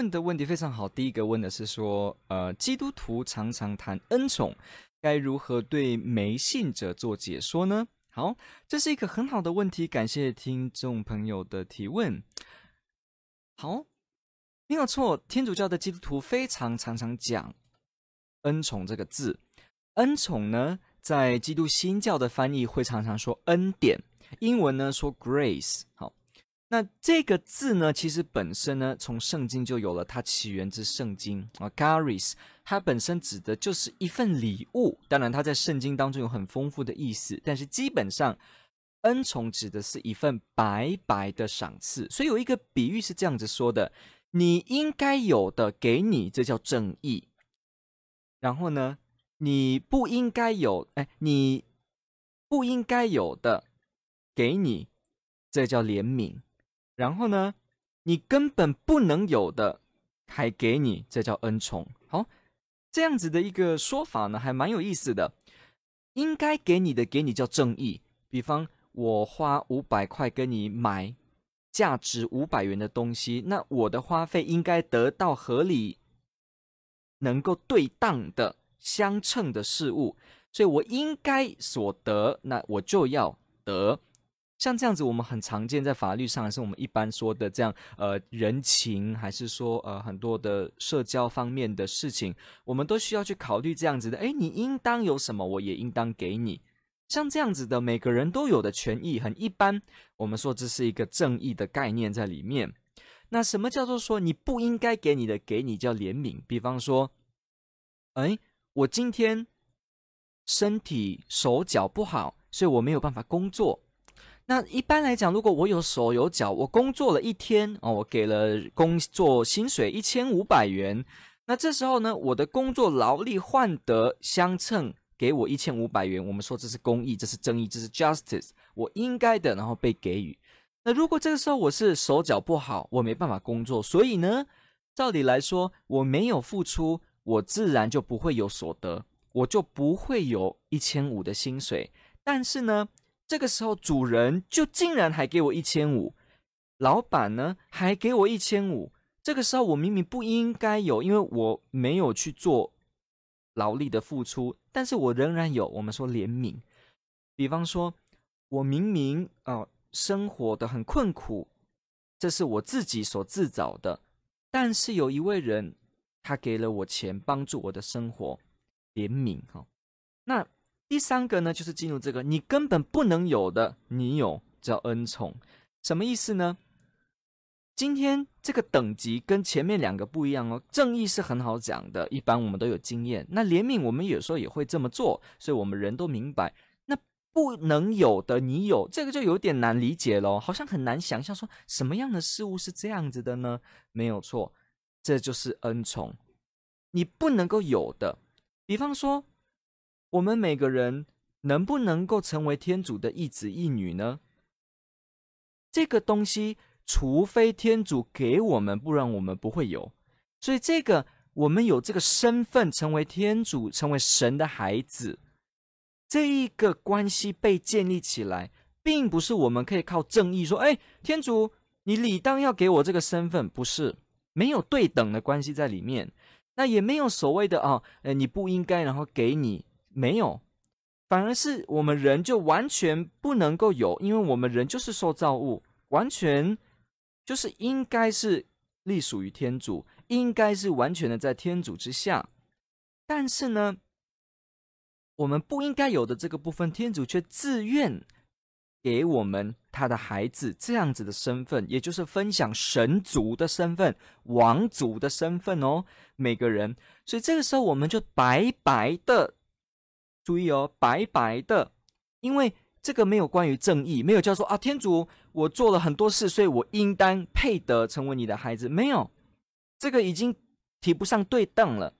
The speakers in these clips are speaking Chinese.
问的问题非常好。第一个问的是说，呃，基督徒常常谈恩宠，该如何对没信者做解说呢？好，这是一个很好的问题，感谢听众朋友的提问。好，没有错，天主教的基督徒非常常常讲恩宠这个字。恩宠呢，在基督新教的翻译会常常说恩典，英文呢说 grace。好。那这个字呢，其实本身呢，从圣经就有了，它起源自圣经啊，garis，它本身指的就是一份礼物。当然，它在圣经当中有很丰富的意思，但是基本上，恩宠指的是一份白白的赏赐。所以有一个比喻是这样子说的：你应该有的给你，这叫正义；然后呢，你不应该有，哎，你不应该有的给你，这叫怜悯。然后呢，你根本不能有的，还给你，这叫恩宠。好，这样子的一个说法呢，还蛮有意思的。应该给你的，给你叫正义。比方，我花五百块跟你买价值五百元的东西，那我的花费应该得到合理、能够对当的相称的事物，所以我应该所得，那我就要得。像这样子，我们很常见，在法律上，还是我们一般说的这样，呃，人情，还是说，呃，很多的社交方面的事情，我们都需要去考虑这样子的。诶，你应当有什么，我也应当给你。像这样子的，每个人都有的权益，很一般。我们说这是一个正义的概念在里面。那什么叫做说你不应该给你的，给你叫怜悯？比方说，诶，我今天身体手脚不好，所以我没有办法工作。那一般来讲，如果我有手有脚，我工作了一天哦，我给了工作薪水一千五百元，那这时候呢，我的工作劳力换得相称，给我一千五百元，我们说这是公义，这是正义，这是 justice，我应该的，然后被给予。那如果这个时候我是手脚不好，我没办法工作，所以呢，照理来说，我没有付出，我自然就不会有所得，我就不会有一千五的薪水。但是呢，这个时候，主人就竟然还给我一千五，老板呢还给我一千五。这个时候，我明明不应该有，因为我没有去做劳力的付出，但是我仍然有。我们说怜悯，比方说，我明明啊、生活的很困苦，这是我自己所自找的，但是有一位人，他给了我钱，帮助我的生活，怜悯哈、那。第三个呢，就是进入这个你根本不能有的，你有叫恩宠，什么意思呢？今天这个等级跟前面两个不一样哦。正义是很好讲的，一般我们都有经验。那怜悯我们有时候也会这么做，所以我们人都明白。那不能有的你有，这个就有点难理解咯，好像很难想象说什么样的事物是这样子的呢？没有错，这就是恩宠，你不能够有的，比方说。我们每个人能不能够成为天主的一子一女呢？这个东西，除非天主给我们，不然我们不会有。所以，这个我们有这个身份，成为天主，成为神的孩子，这一个关系被建立起来，并不是我们可以靠正义说：“哎，天主，你理当要给我这个身份。”不是，没有对等的关系在里面，那也没有所谓的啊，呃，你不应该，然后给你。没有，反而是我们人就完全不能够有，因为我们人就是受造物，完全就是应该是隶属于天主，应该是完全的在天主之下。但是呢，我们不应该有的这个部分，天主却自愿给我们他的孩子这样子的身份，也就是分享神族的身份、王族的身份哦，每个人。所以这个时候，我们就白白的。注意哦，白白的，因为这个没有关于正义，没有叫做啊，天主，我做了很多事，所以我应当配得成为你的孩子，没有，这个已经提不上对等了。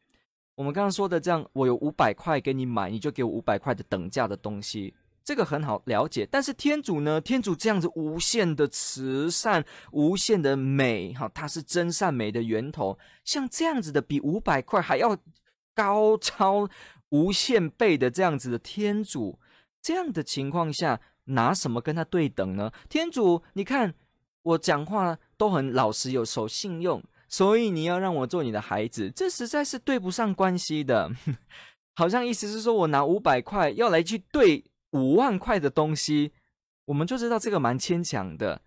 我们刚刚说的这样，我有五百块给你买，你就给我五百块的等价的东西，这个很好了解。但是天主呢？天主这样子无限的慈善，无限的美，哈，它是真善美的源头。像这样子的，比五百块还要高超无限倍的这样子的天主，这样的情况下，拿什么跟他对等呢？天主，你看我讲话都很老实，有守信用。所以你要让我做你的孩子，这实在是对不上关系的。好像意思是说我拿五百块要来去兑五万块的东西，我们就知道这个蛮牵强的。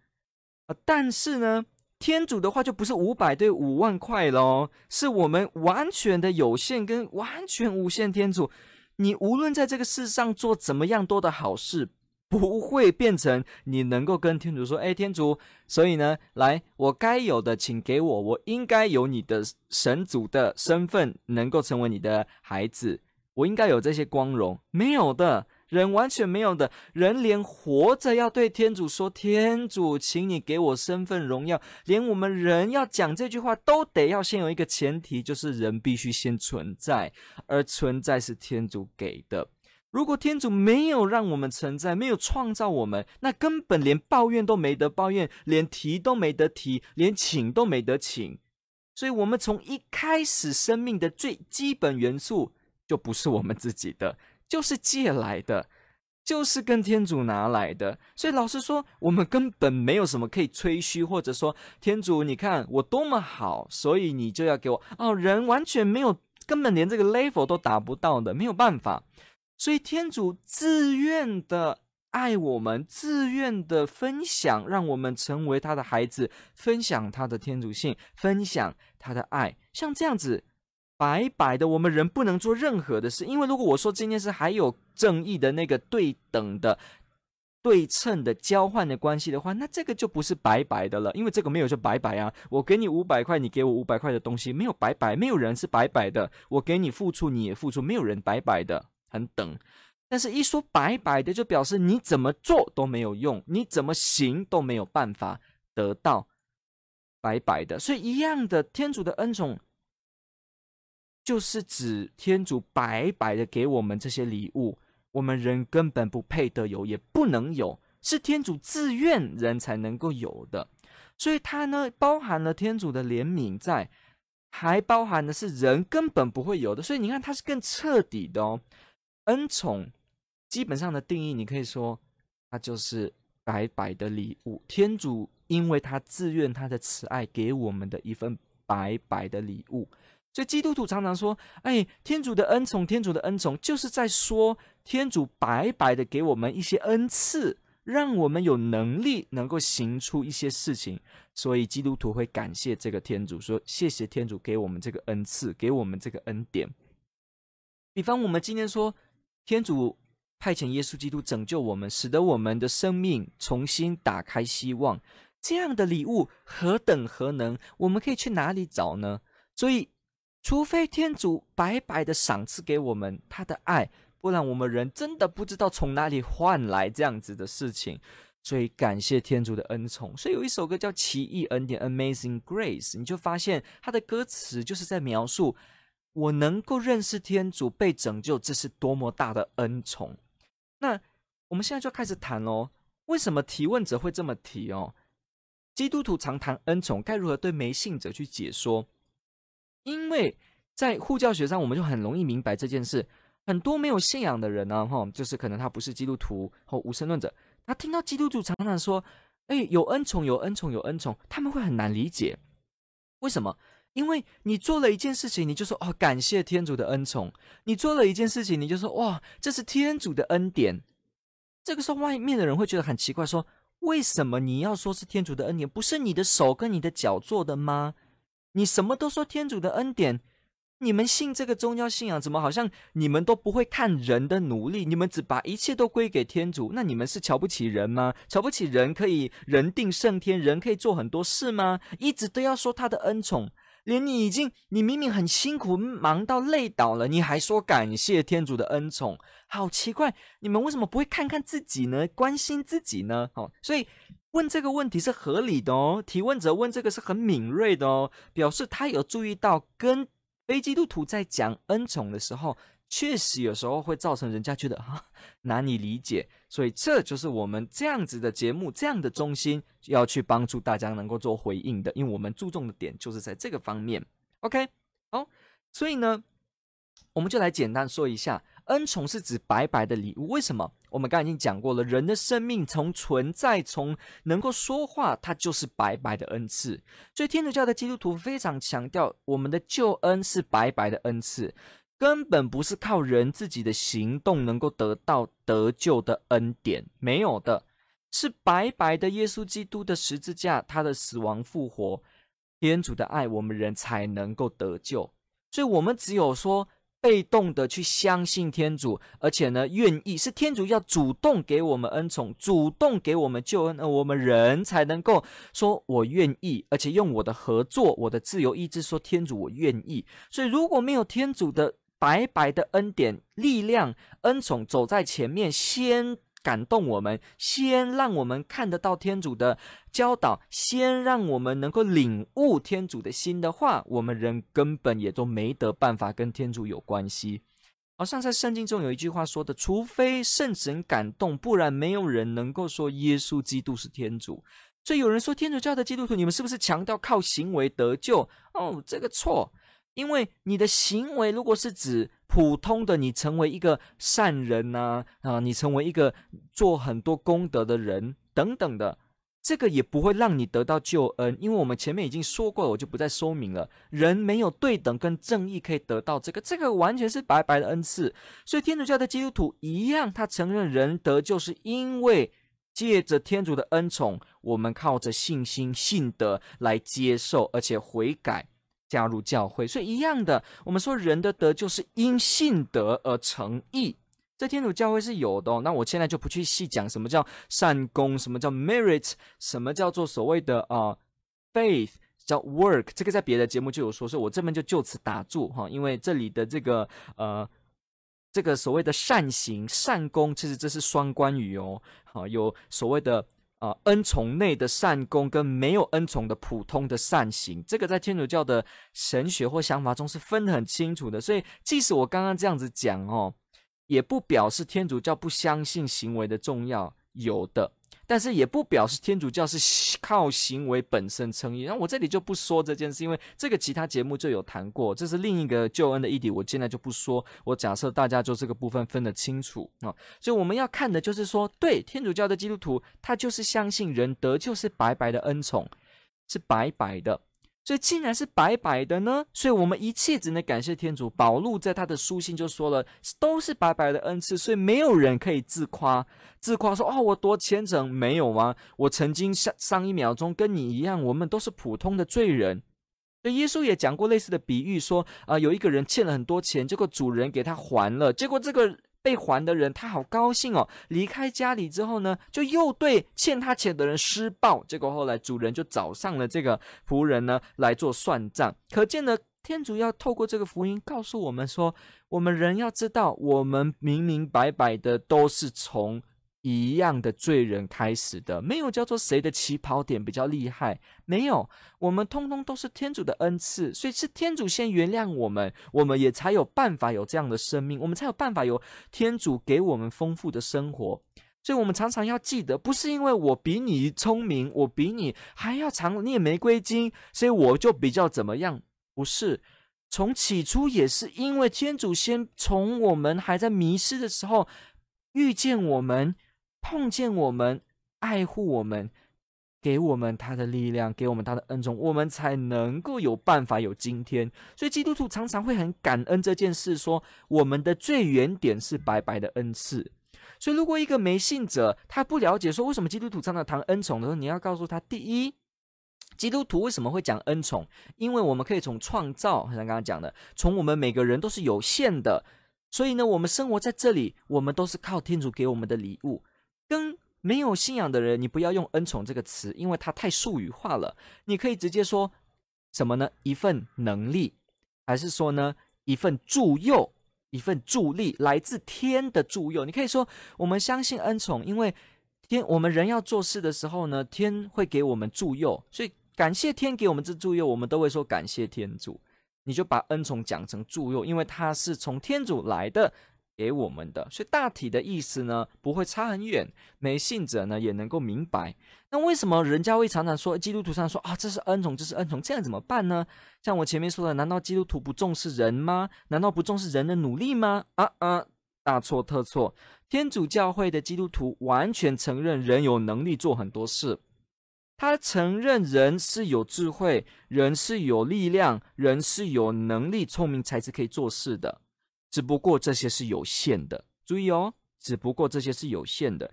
但是呢，天主的话就不是五百对五万块喽，是我们完全的有限跟完全无限天主。你无论在这个世上做怎么样多的好事。不会变成你能够跟天主说：“哎，天主，所以呢，来，我该有的请给我，我应该有你的神主的身份，能够成为你的孩子，我应该有这些光荣。没有的人，完全没有的人，连活着要对天主说：天主，请你给我身份荣耀，连我们人要讲这句话，都得要先有一个前提，就是人必须先存在，而存在是天主给的。”如果天主没有让我们存在，没有创造我们，那根本连抱怨都没得抱怨，连提都没得提，连请都没得请。所以，我们从一开始生命的最基本元素就不是我们自己的，就是借来的，就是跟天主拿来的。所以，老实说，我们根本没有什么可以吹嘘，或者说天主，你看我多么好，所以你就要给我哦。人完全没有，根本连这个 level 都达不到的，没有办法。所以天主自愿的爱我们，自愿的分享，让我们成为他的孩子，分享他的天主性，分享他的爱。像这样子白白的，我们人不能做任何的事。因为如果我说这件事还有正义的那个对等的、对称的交换的关系的话，那这个就不是白白的了。因为这个没有就白白啊，我给你五百块，你给我五百块的东西，没有白白，没有人是白白的。我给你付出，你也付出，没有人白白的。很等，但是一说白白的，就表示你怎么做都没有用，你怎么行都没有办法得到白白的。所以一样的，天主的恩宠就是指天主白白的给我们这些礼物，我们人根本不配得有，也不能有，是天主自愿人才能够有的。所以它呢，包含了天主的怜悯在，还包含的是人根本不会有的。所以你看，它是更彻底的哦。恩宠基本上的定义，你可以说，它就是白白的礼物。天主因为他自愿他的慈爱给我们的一份白白的礼物，所以基督徒常常说：“哎，天主的恩宠，天主的恩宠，就是在说天主白白的给我们一些恩赐，让我们有能力能够行出一些事情。”所以基督徒会感谢这个天主，说：“谢谢天主给我们这个恩赐，给我们这个恩典。”比方我们今天说。天主派遣耶稣基督拯救我们，使得我们的生命重新打开希望。这样的礼物何等何能？我们可以去哪里找呢？所以，除非天主白白的赏赐给我们他的爱，不然我们人真的不知道从哪里换来这样子的事情。所以，感谢天主的恩宠。所以有一首歌叫《奇异恩典》（Amazing Grace），你就发现它的歌词就是在描述。我能够认识天主，被拯救，这是多么大的恩宠！那我们现在就开始谈喽。为什么提问者会这么提哦？基督徒常谈恩宠，该如何对没信者去解说？因为在护教学上，我们就很容易明白这件事。很多没有信仰的人呢，哈，就是可能他不是基督徒或无神论者，他听到基督徒常常说：“哎，有恩宠，有恩宠，有恩宠。”他们会很难理解，为什么？因为你做了一件事情，你就说哦，感谢天主的恩宠。你做了一件事情，你就说哇，这是天主的恩典。这个时候，外面的人会觉得很奇怪，说为什么你要说是天主的恩典？不是你的手跟你的脚做的吗？你什么都说天主的恩典，你们信这个宗教信仰，怎么好像你们都不会看人的努力？你们只把一切都归给天主？那你们是瞧不起人吗？瞧不起人可以人定胜天，人可以做很多事吗？一直都要说他的恩宠。连你已经，你明明很辛苦，忙到累倒了，你还说感谢天主的恩宠，好奇怪！你们为什么不会看看自己呢？关心自己呢？好，所以问这个问题是合理的哦。提问者问这个是很敏锐的哦，表示他有注意到跟非基督徒在讲恩宠的时候，确实有时候会造成人家觉得啊难以理解。所以这就是我们这样子的节目，这样的中心要去帮助大家能够做回应的，因为我们注重的点就是在这个方面。OK，好，所以呢，我们就来简单说一下。恩宠是指白白的礼物，为什么？我们刚才已经讲过了，人的生命从存在，从能够说话，它就是白白的恩赐。所以天主教的基督徒非常强调，我们的救恩是白白的恩赐，根本不是靠人自己的行动能够得到得救的恩典，没有的，是白白的耶稣基督的十字架，他的死亡复活，天主的爱，我们人才能够得救。所以，我们只有说。被动的去相信天主，而且呢，愿意是天主要主动给我们恩宠，主动给我们救恩，我们人才能够说“我愿意”，而且用我的合作、我的自由意志说“天主，我愿意”。所以，如果没有天主的白白的恩典、力量、恩宠走在前面，先。感动我们，先让我们看得到天主的教导，先让我们能够领悟天主的心的话，我们人根本也都没得办法跟天主有关系。好像在圣经中有一句话说的：“除非圣神感动，不然没有人能够说耶稣基督是天主。”所以有人说天主教的基督徒，你们是不是强调靠行为得救？哦，这个错，因为你的行为如果是指。普通的，你成为一个善人呐，啊，你成为一个做很多功德的人等等的，这个也不会让你得到救恩，因为我们前面已经说过了，我就不再说明了。人没有对等跟正义可以得到这个，这个完全是白白的恩赐。所以天主教的基督徒一样，他承认人得救是因为借着天主的恩宠，我们靠着信心信德来接受，而且悔改。加入教会，所以一样的，我们说人的德就是因信德而成义，这天主教会是有的哦。那我现在就不去细讲什么叫善功，什么叫 merit，什么叫做所谓的啊、faith，叫 work，这个在别的节目就有说，所以我这边就就此打住哈，因为这里的这个呃这个所谓的善行、善功，其实这是双关语哦。好，有所谓的。啊，恩宠内的善功跟没有恩宠的普通的善行，这个在天主教的神学或想法中是分得很清楚的。所以，即使我刚刚这样子讲哦，也不表示天主教不相信行为的重要，有的。但是也不表示天主教是靠行为本身称义，那我这里就不说这件事，因为这个其他节目就有谈过，这是另一个救恩的议题，我现在就不说。我假设大家就这个部分分得清楚啊，所以我们要看的就是说，对天主教的基督徒，他就是相信人得救是白白的恩宠，是白白的。所以，竟然是白白的呢，所以我们一切只能感谢天主。保禄在他的书信就说了，都是白白的恩赐，所以没有人可以自夸，自夸说哦，我多虔诚，没有吗？我曾经上上一秒钟跟你一样，我们都是普通的罪人。所以耶稣也讲过类似的比喻，说啊、有一个人欠了很多钱，结果主人给他还了，结果这个。被还的人，他好高兴哦！离开家里之后呢，就又对欠他钱的人施暴。结果后来主人就找上了这个仆人呢来做算账。可见呢，天主要透过这个福音告诉我们说，我们人要知道，我们明明白白的都是从。一样的罪人开始的，没有叫做谁的起跑点比较厉害，没有，我们通通都是天主的恩赐，所以是天主先原谅我们，我们也才有办法有这样的生命，我们才有办法有天主给我们丰富的生活。所以，我们常常要记得，不是因为我比你聪明，我比你还要常念玫瑰经，所以我就比较怎么样？不是，从起初也是因为天主先从我们还在迷失的时候遇见我们。碰见我们，爱护我们，给我们他的力量，给我们他的恩宠，我们才能够有办法有今天。所以基督徒常常会很感恩这件事，说我们的最原点是白白的恩赐。所以如果一个没信者，他不了解说为什么基督徒常常谈恩宠的时候，你要告诉他：第一，基督徒为什么会讲恩宠？因为我们可以从创造，像刚刚讲的，从我们每个人都是有限的，所以呢，我们生活在这里，我们都是靠天主给我们的礼物。跟没有信仰的人，你不要用“恩宠”这个词，因为它太术语化了。你可以直接说什么呢？一份能力，还是说呢一份助佑，一份助力，来自天的助佑。你可以说我们相信恩宠，因为天，我们人要做事的时候呢，天会给我们助佑，所以感谢天给我们这助佑，我们都会说感谢天主。你就把恩宠讲成助佑，因为它是从天主来的。给我们的，所以大体的意思呢，不会差很远，没信者呢也能够明白。那为什么人家会常常说基督徒常说啊，这是恩宠，这是恩宠，这样怎么办呢？像我前面说的，难道基督徒不重视人吗？难道不重视人的努力吗？啊啊，大错特错！天主教会的基督徒完全承认人有能力做很多事，他承认人是有智慧，人是有力量，人是有能力、聪明才智可以做事的。只不过这些是有限的，注意哦，只不过这些是有限的。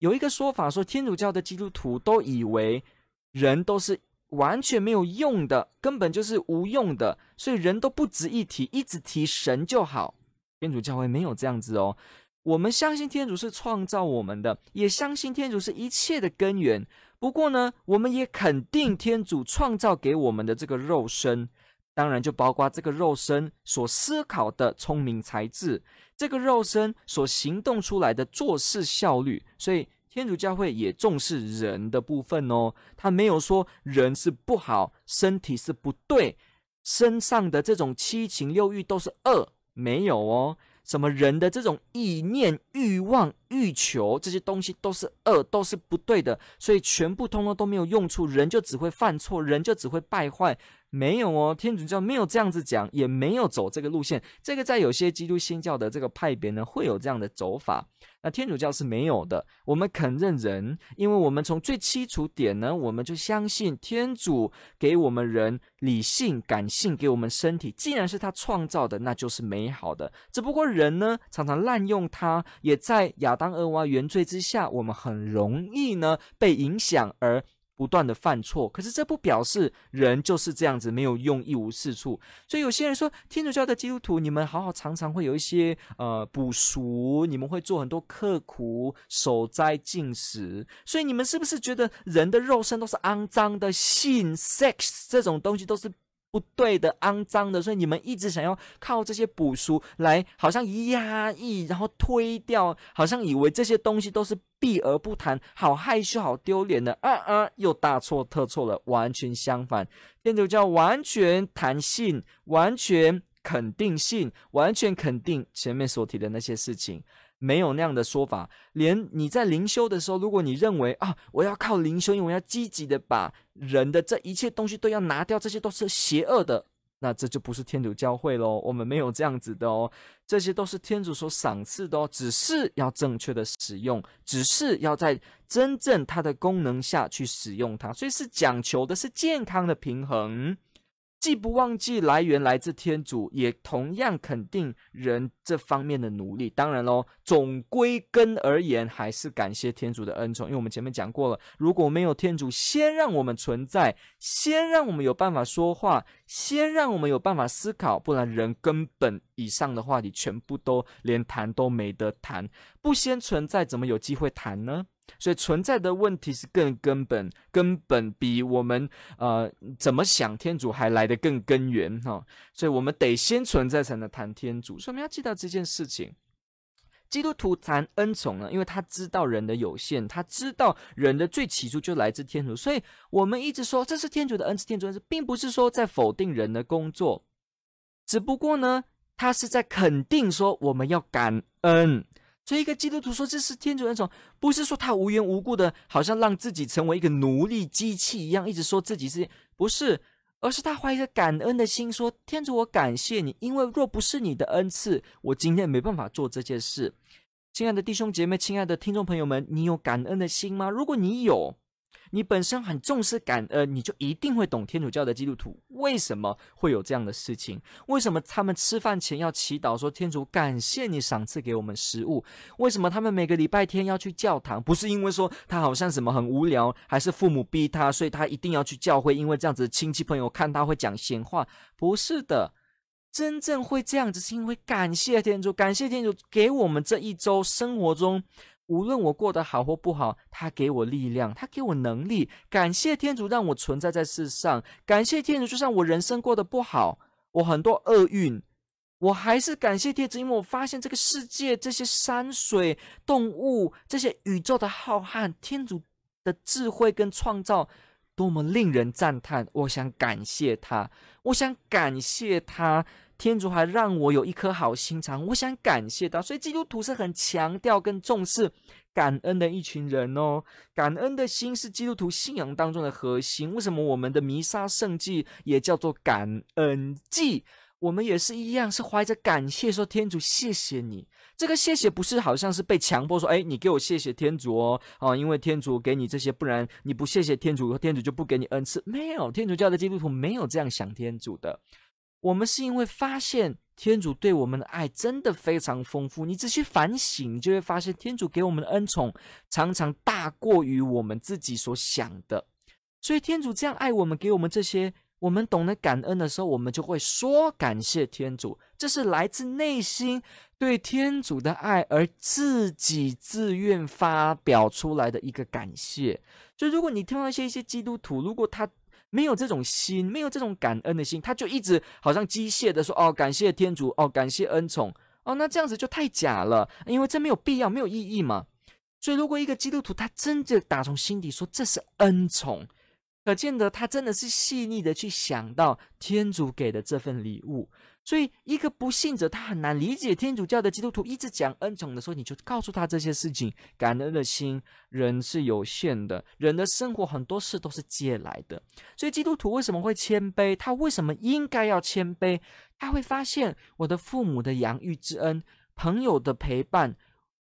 有一个说法说，天主教的基督徒都以为人都是完全没有用的，根本就是无用的，所以人都不值一提，一直提神就好。天主教会没有这样子哦，我们相信天主是创造我们的，也相信天主是一切的根源。不过呢，我们也肯定天主创造给我们的这个肉身。当然，就包括这个肉身所思考的聪明才智，这个肉身所行动出来的做事效率。所以，天主教会也重视人的部分哦。他没有说人是不好，身体是不对，身上的这种七情六欲都是恶，没有哦。什么人的这种意念、欲望、欲求这些东西都是恶，都是不对的。所以，全部通通都没有用处，人就只会犯错，人就只会败坏。没有哦，天主教没有这样子讲，也没有走这个路线。这个在有些基督新教的这个派别呢，会有这样的走法。那天主教是没有的。我们肯认人，因为我们从最基础点呢，我们就相信天主给我们人理性、感性，给我们身体。既然是他创造的，那就是美好的。只不过人呢，常常滥用它，也在亚当、厄娃原罪之下，我们很容易呢被影响而。不断的犯错，可是这不表示人就是这样子没有用、一无是处。所以有些人说，天主教的基督徒，你们好好常常会有一些呃补赎，你们会做很多刻苦守斋进食。所以你们是不是觉得人的肉身都是肮脏的？性 sex 这种东西都是不对的、肮脏的，所以你们一直想要靠这些补赎来，好像压抑，然后推掉，好像以为这些东西都是。避而不谈，好害羞，好丢脸的，啊啊，又大错特错了，完全相反。天主教完全谈性，完全肯定性，完全肯定前面所提的那些事情，没有那样的说法。连你在灵修的时候，如果你认为啊，我要靠灵修，因为我要积极的把人的这一切东西都要拿掉，这些都是邪恶的。那这就不是天主教会喽，我们没有这样子的哦，这些都是天主所赏赐的哦，只是要正确的使用，只是要在真正它的功能下去使用它，所以是讲求的是健康的平衡。既不忘记来源来自天主，也同样肯定人这方面的努力。当然喽，总归根而言，还是感谢天主的恩宠。因为我们前面讲过了，如果没有天主先让我们存在，先让我们有办法说话，先让我们有办法思考，不然人根本以上的话题全部都连谈都没得谈。不先存在，怎么有机会谈呢？所以存在的问题是更根本，根本比我们呃怎么想天主还来得更根源哈、所以我们得先存在才能谈天主。所以我们要记得这件事情。基督徒谈恩宠呢，因为他知道人的有限，他知道人的最起初就来自天主，所以我们一直说这是天主的恩赐，天主恩赐，并不是说在否定人的工作，只不过呢，他是在肯定说我们要感恩。所以，一个基督徒说这是天主恩宠，不是说他无缘无故的，好像让自己成为一个奴隶机器一样，一直说自己是不是，而是他怀着感恩的心说：“天主，我感谢你，因为若不是你的恩赐，我今天没办法做这件事。”亲爱的弟兄姐妹，亲爱的听众朋友们，你有感恩的心吗？如果你有，你本身很重视感恩，你就一定会懂天主教的基督徒为什么会有这样的事情。为什么他们吃饭前要祈祷说：“天主，感谢你赏赐给我们食物。”为什么他们每个礼拜天要去教堂？不是因为说他好像什么很无聊，还是父母逼他，所以他一定要去教会，因为这样子亲戚朋友看他会讲闲话。不是的，真正会这样子是因为感谢天主，感谢天主给我们这一周生活中。无论我过得好或不好，他给我力量，他给我能力。感谢天主让我存在在世上，感谢天主，就算我人生过得不好，我很多厄运，我还是感谢天主，因为我发现这个世界这些山水、动物、这些宇宙的浩瀚，天主的智慧跟创造多么令人赞叹！我想感谢他，我想感谢他。天主还让我有一颗好心肠，我想感谢他。所以基督徒是很强调跟重视感恩的一群人哦。感恩的心是基督徒信仰当中的核心。为什么我们的弥撒圣祭也叫做感恩祭？我们也是一样，是怀着感谢说：“天主，谢谢你。”这个谢谢不是好像是被强迫说：“哎，你给我谢谢天主哦，啊，因为天主给你这些，不然你不谢谢天主，天主就不给你恩赐。”没有，天主教的基督徒没有这样想天主的。我们是因为发现天主对我们的爱真的非常丰富，你只需反省，就会发现天主给我们的恩宠常常大过于我们自己所想的。所以天主这样爱我们，给我们这些，我们懂得感恩的时候，我们就会说感谢天主。这是来自内心对天主的爱而自己自愿发表出来的一个感谢。所以如果你听到一些一些基督徒，如果他没有这种心，没有这种感恩的心，他就一直好像机械的说：“哦，感谢天主，哦，感谢恩宠，哦，那这样子就太假了，因为这没有必要，没有意义嘛。”所以，如果一个基督徒他真的打从心底说这是恩宠，可见得他真的是细腻的去想到天主给的这份礼物。所以，一个不信者，他很难理解天主教的基督徒一直讲恩宠的时候，你就告诉他这些事情。感恩的心，人是有限的，人的生活很多事都是借来的。所以，基督徒为什么会谦卑？他为什么应该要谦卑？他会发现我的父母的养育之恩，朋友的陪伴，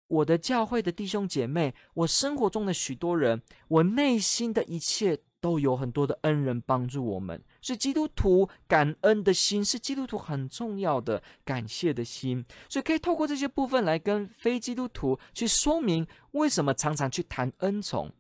我的教会的弟兄姐妹，我生活中的许多人，我内心的一切。都有很多的恩人帮助我们，所以基督徒感恩的心是基督徒很重要的感谢的心，所以可以透过这些部分来跟非基督徒去说明为什么常常去谈恩宠。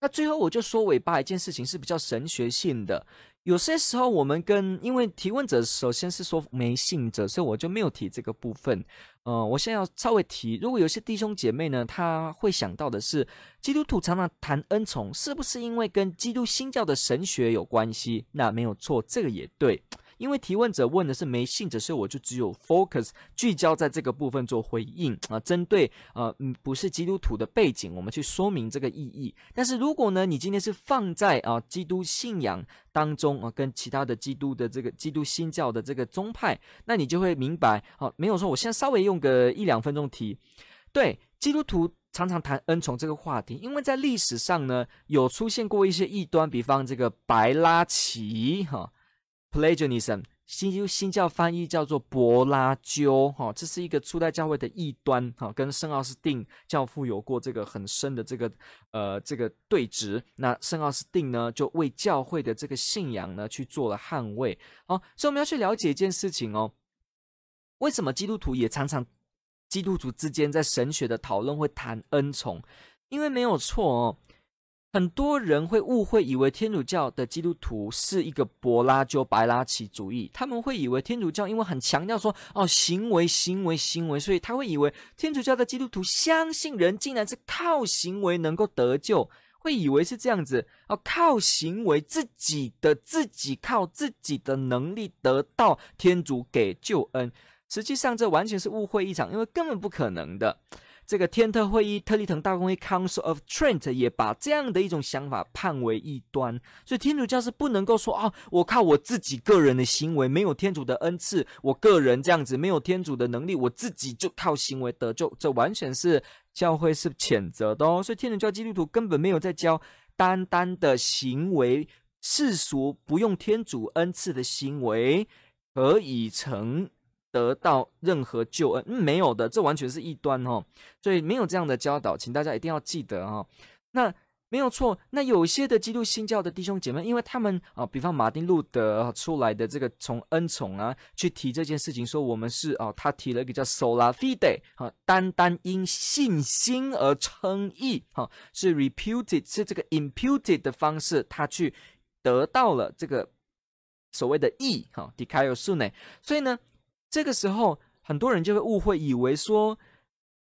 那最后我就说尾巴一件事情是比较神学性的。有些时候，我们跟因为提问者首先是说没信者，所以我就没有提这个部分。呃，我现在要稍微提，如果有些弟兄姐妹呢，他会想到的是，基督徒常常谈恩宠，是不是因为跟基督新教的神学有关系？那没有错，这个也对。因为提问者问的是没信者，所以我就只有 focus 聚焦在这个部分做回应啊。针对呃嗯不是基督徒的背景，我们去说明这个意义。但是如果呢，你今天是放在啊基督信仰当中啊，跟其他的基督的这个基督新教的这个宗派，那你就会明白啊。没有说，我现在稍微用个一两分钟提。对，基督徒常常谈恩宠这个话题，因为在历史上呢有出现过一些异端，比方这个白拉奇哈。Plagianism，新新教翻译叫做柏拉鸠，哈，这是一个初代教会的异端，哈，跟圣奥斯定教父有过这个很深的这个呃这个对峙。那圣奥斯定呢，就为教会的这个信仰呢去做了捍卫。好，所以我们要去了解一件事情哦，为什么基督徒也常常基督徒之间在神学的讨论会谈恩宠？因为没有错哦。很多人会误会，以为天主教的基督徒是一个柏拉修白拉奇主义。他们会以为天主教因为很强调说哦行为行为行为，所以他会以为天主教的基督徒相信人竟然是靠行为能够得救，会以为是这样子哦，靠行为自己的自己靠自己的能力得到天主给救恩。实际上这完全是误会一场，因为根本不可能的。这个天特会议、特立腾大公会 （Council of Trent） 也把这样的一种想法判为异端，所以天主教是不能够说啊，我靠我自己个人的行为，没有天主的恩赐，我个人这样子没有天主的能力，我自己就靠行为得救，这完全是教会是谴责的哦。所以天主教基督徒根本没有在教单单的行为，世俗不用天主恩赐的行为可以成。得到任何救恩，没有的，这完全是异端哦，所以没有这样的教导，请大家一定要记得、哦。那没有错，那有些的基督新教的弟兄姐妹，因为他们啊，比方马丁路德出来的这个从恩宠啊去提这件事情，说我们是啊，他提了一个叫 sola fide 啊，单单因信心而称义哈，是 reputed 是这个 imputed 的方式，他去得到了这个所谓的义哈，dikaiosune，所以呢。这个时候，很多人就会误会，以为说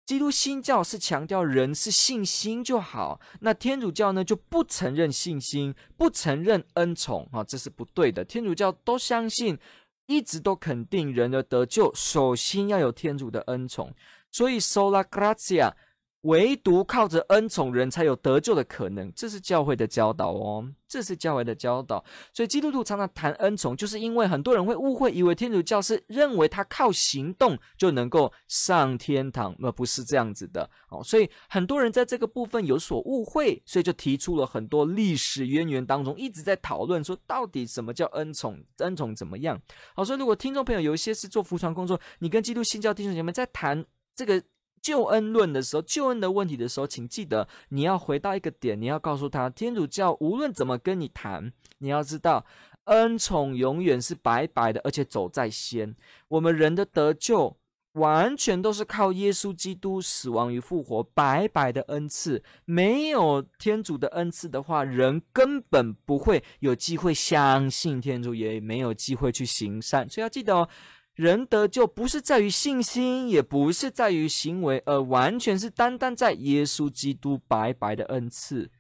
基督新教是强调人是信心就好，那天主教呢就不承认信心，不承认恩宠啊，这是不对的。天主教都相信，一直都肯定人的得救，首先要有天主的恩宠。所以，sola gratia 唯独靠着恩宠，人才有得救的可能，这是教会的教导哦，这是教会的教导。所以基督徒常常谈恩宠，就是因为很多人会误会，以为天主教是认为他靠行动就能够上天堂，而不是这样子的哦。所以很多人在这个部分有所误会，所以就提出了很多历史渊源当中一直在讨论说，到底什么叫恩宠，恩宠怎么样？好，所以如果听众朋友有一些是做服传工作，你跟基督新教弟兄姐妹在谈这个。救恩论的时候，救恩的问题的时候，请记得你要回到一个点，你要告诉他，天主教无论怎么跟你谈，你要知道，恩宠永远是白白的，而且走在先。我们人的得救完全都是靠耶稣基督死亡与复活白白的恩赐，没有天主的恩赐的话，人根本不会有机会相信天主，也没有机会去行善。所以要记得哦。人德就不是在于信心，也不是在于行为，而完全是单单在耶稣基督白白的恩赐，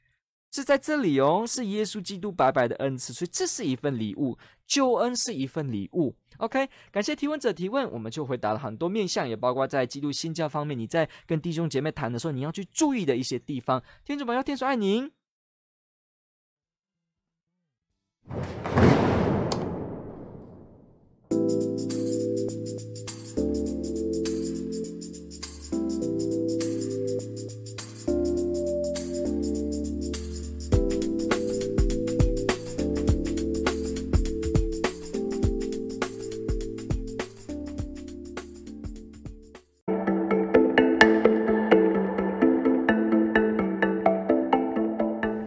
是在这里哦，是耶稣基督白白的恩赐，所以这是一份礼物，救恩是一份礼物。OK，感谢提问者提问，我们就回答了很多面向，也包括在基督新教方面，你在跟弟兄姐妹谈的时候，你要去注意的一些地方。天主保佑，天主爱您。